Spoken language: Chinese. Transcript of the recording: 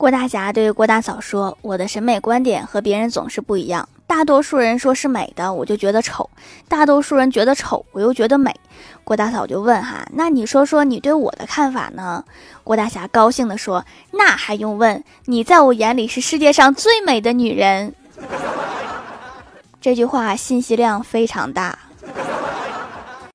郭大侠对郭大嫂说我的审美观点和别人总是不一样大多数人说是美的我就觉得丑大多数人觉得丑我又觉得美。郭大嫂就问哈那你说说你对我的看法呢？郭大侠高兴地说那还用问你在我眼里是世界上最美的女人。这句话信息量非常大。